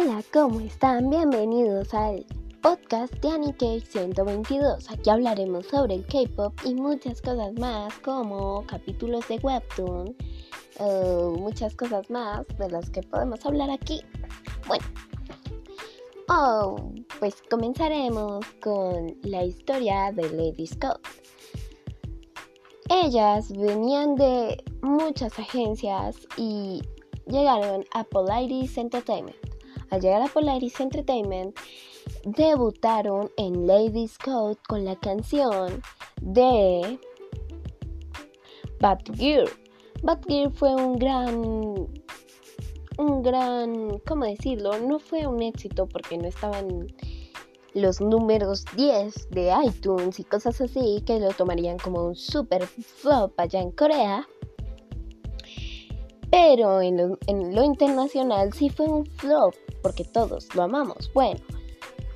Hola, ¿cómo están? Bienvenidos al podcast de Anike 122. Aquí hablaremos sobre el K-pop y muchas cosas más, como capítulos de Webtoon, muchas cosas más de las que podemos hablar aquí. Bueno, oh, pues comenzaremos con la historia de Lady Scott. Ellas venían de muchas agencias y llegaron a Polaris Entertainment. Al llegar a Polaris Entertainment, debutaron en Ladies Code con la canción de Bad Gear. Bad Gear fue un gran, un gran, ¿cómo decirlo? No fue un éxito porque no estaban los números 10 de iTunes y cosas así que lo tomarían como un super flop allá en Corea. Pero en lo, en lo internacional sí fue un flop porque todos lo amamos. Bueno,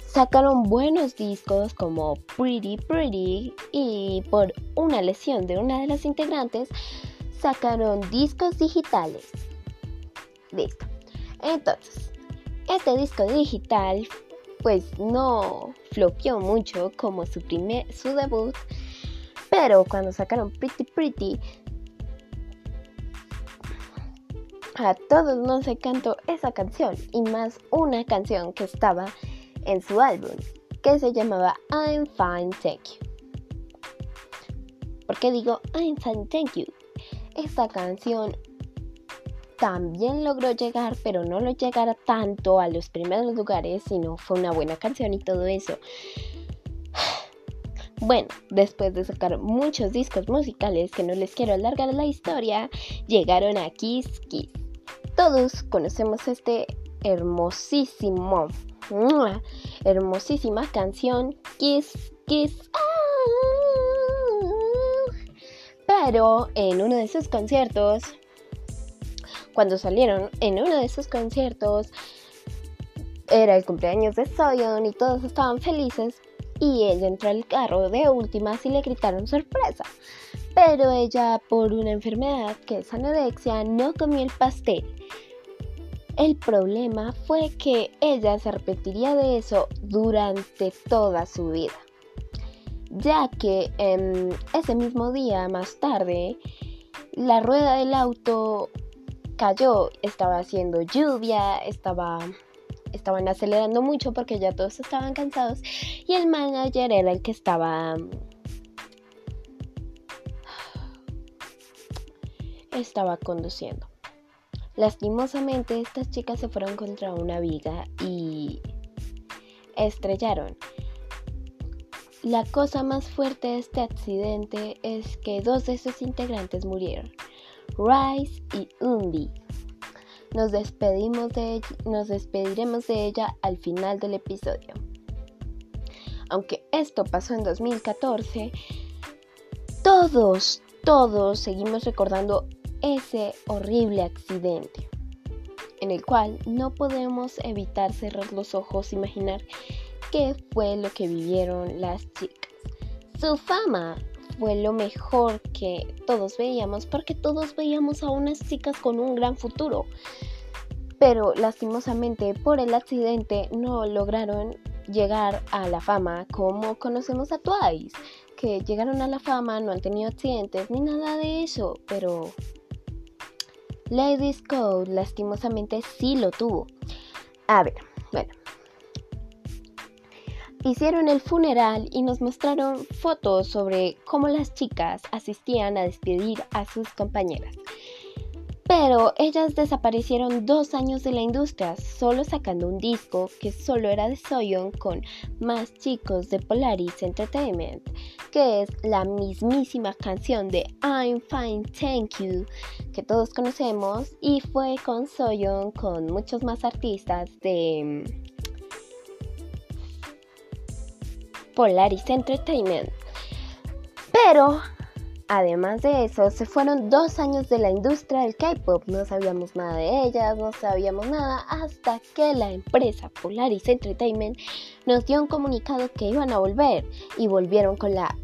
sacaron buenos discos como Pretty Pretty y por una lesión de una de las integrantes sacaron discos digitales. Listo. Entonces, este disco digital pues no flopeó mucho como su primer su debut, pero cuando sacaron Pretty Pretty a todos nos encantó esa canción y más una canción que estaba en su álbum que se llamaba I'm Fine Thank You. ¿Por qué digo I'm Fine Thank You? Esta canción también logró llegar, pero no lo llegara tanto a los primeros lugares, sino fue una buena canción y todo eso. Bueno, después de sacar muchos discos musicales que no les quiero alargar la historia, llegaron a Kiss Kiss. Todos conocemos este hermosísimo, hermosísima canción Kiss Kiss. Pero en uno de sus conciertos, cuando salieron en uno de sus conciertos, era el cumpleaños de Soyeon y todos estaban felices y ella entró al carro de últimas y le gritaron sorpresa. Pero ella, por una enfermedad que es anorexia, no comió el pastel. El problema fue que ella se repetiría de eso durante toda su vida, ya que ese mismo día, más tarde, la rueda del auto cayó, estaba haciendo lluvia, estaba, estaban acelerando mucho porque ya todos estaban cansados y el manager era el que estaba estaba conduciendo. Lastimosamente estas chicas se fueron contra una viga y estrellaron. La cosa más fuerte de este accidente es que dos de sus integrantes murieron, Rice y Umbi. Nos, despedimos de nos despediremos de ella al final del episodio. Aunque esto pasó en 2014, todos, todos seguimos recordando ese horrible accidente, en el cual no podemos evitar cerrar los ojos, e imaginar qué fue lo que vivieron las chicas. Su fama fue lo mejor que todos veíamos, porque todos veíamos a unas chicas con un gran futuro. Pero lastimosamente por el accidente no lograron llegar a la fama como conocemos a Twice, que llegaron a la fama, no han tenido accidentes ni nada de eso, pero Ladies Code lastimosamente sí lo tuvo. A ver, bueno. Hicieron el funeral y nos mostraron fotos sobre cómo las chicas asistían a despedir a sus compañeras. Pero ellas desaparecieron dos años de la industria, solo sacando un disco que solo era de Soyeon con más chicos de Polaris Entertainment, que es la mismísima canción de I'm Fine Thank You que todos conocemos y fue con Soyeon con muchos más artistas de Polaris Entertainment. Pero Además de eso, se fueron dos años de la industria del K-pop. No sabíamos nada de ellas, no sabíamos nada hasta que la empresa Polaris Entertainment nos dio un comunicado que iban a volver y volvieron con la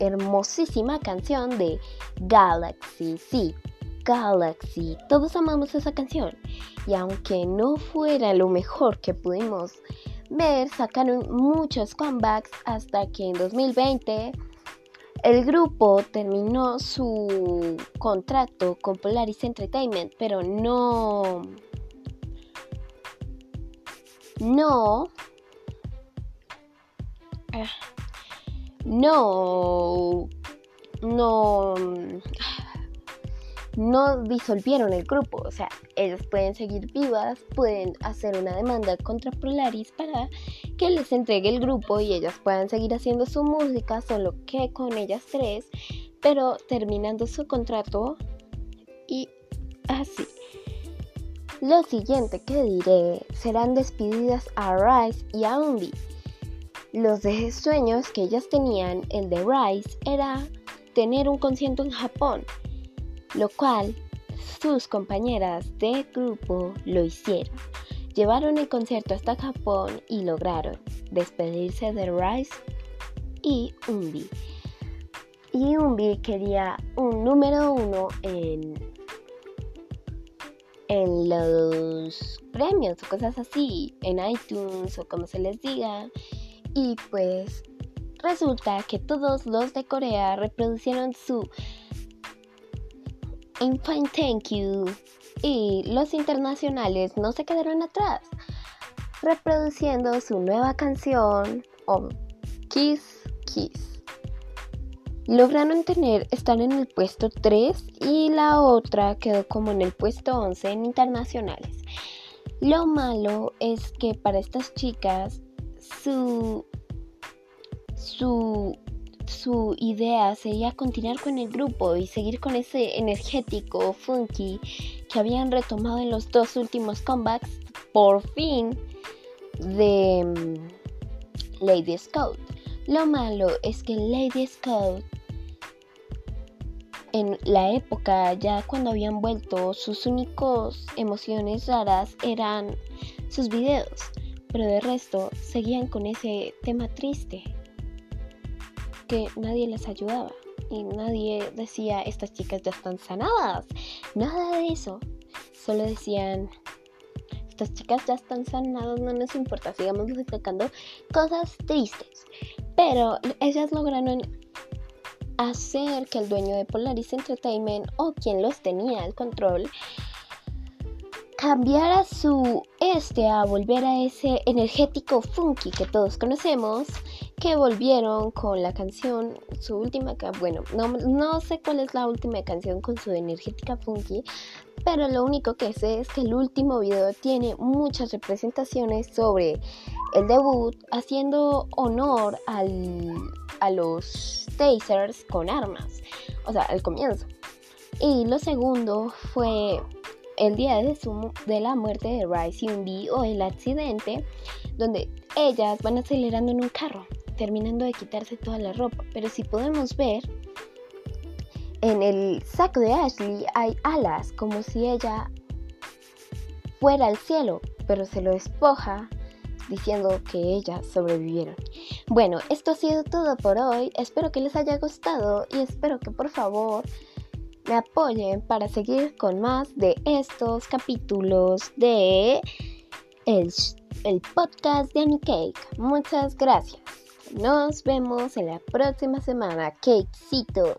hermosísima canción de Galaxy. Sí, Galaxy. Todos amamos esa canción. Y aunque no fuera lo mejor que pudimos ver, sacaron muchos comebacks hasta que en 2020 el grupo terminó su contrato con Polaris Entertainment, pero no... No... Ah, no... No no disolvieron el grupo, o sea, ellas pueden seguir vivas, pueden hacer una demanda contra Polaris para que les entregue el grupo y ellas puedan seguir haciendo su música, solo que con ellas tres, pero terminando su contrato y así. Lo siguiente que diré serán despedidas a Rice y a Umbi. Los de sueños que ellas tenían, el de Rice, era tener un concierto en Japón lo cual sus compañeras de grupo lo hicieron. Llevaron el concierto hasta Japón y lograron despedirse de Rice y Umbi. Y Umbi quería un número uno en, en los premios o cosas así, en iTunes o como se les diga. Y pues resulta que todos los de Corea reproducieron su I'm fine, thank you. Y los internacionales no se quedaron atrás, reproduciendo su nueva canción, o Kiss Kiss. Lograron tener, estar en el puesto 3 y la otra quedó como en el puesto 11 en internacionales. Lo malo es que para estas chicas su, su su idea sería continuar con el grupo y seguir con ese energético funky que habían retomado en los dos últimos comebacks por fin de mm, Lady Scout. Lo malo es que Lady Scout en la época ya cuando habían vuelto sus únicos emociones raras eran sus videos, pero de resto seguían con ese tema triste que nadie les ayudaba y nadie decía estas chicas ya están sanadas. Nada de eso. Solo decían estas chicas ya están sanadas, no nos importa, sigamos destacando cosas tristes. Pero ellas lograron hacer que el dueño de Polaris Entertainment o quien los tenía al control cambiara su este a volver a ese energético funky que todos conocemos que volvieron con la canción, su última, bueno, no, no sé cuál es la última canción con su energética funky, pero lo único que sé es que el último video tiene muchas representaciones sobre el debut, haciendo honor al, a los tasers con armas, o sea, al comienzo. Y lo segundo fue el día de, la muerte de Rice y o el accidente, donde ellas van acelerando en un carro terminando de quitarse toda la ropa. Pero si podemos ver, en el saco de Ashley hay alas, como si ella fuera al cielo, pero se lo despoja diciendo que ellas sobrevivieron. Bueno, esto ha sido todo por hoy. Espero que les haya gustado y espero que por favor me apoyen para seguir con más de estos capítulos de el, el podcast de Annie Cake. Muchas gracias. Nos vemos en la próxima semana. Cakecitos.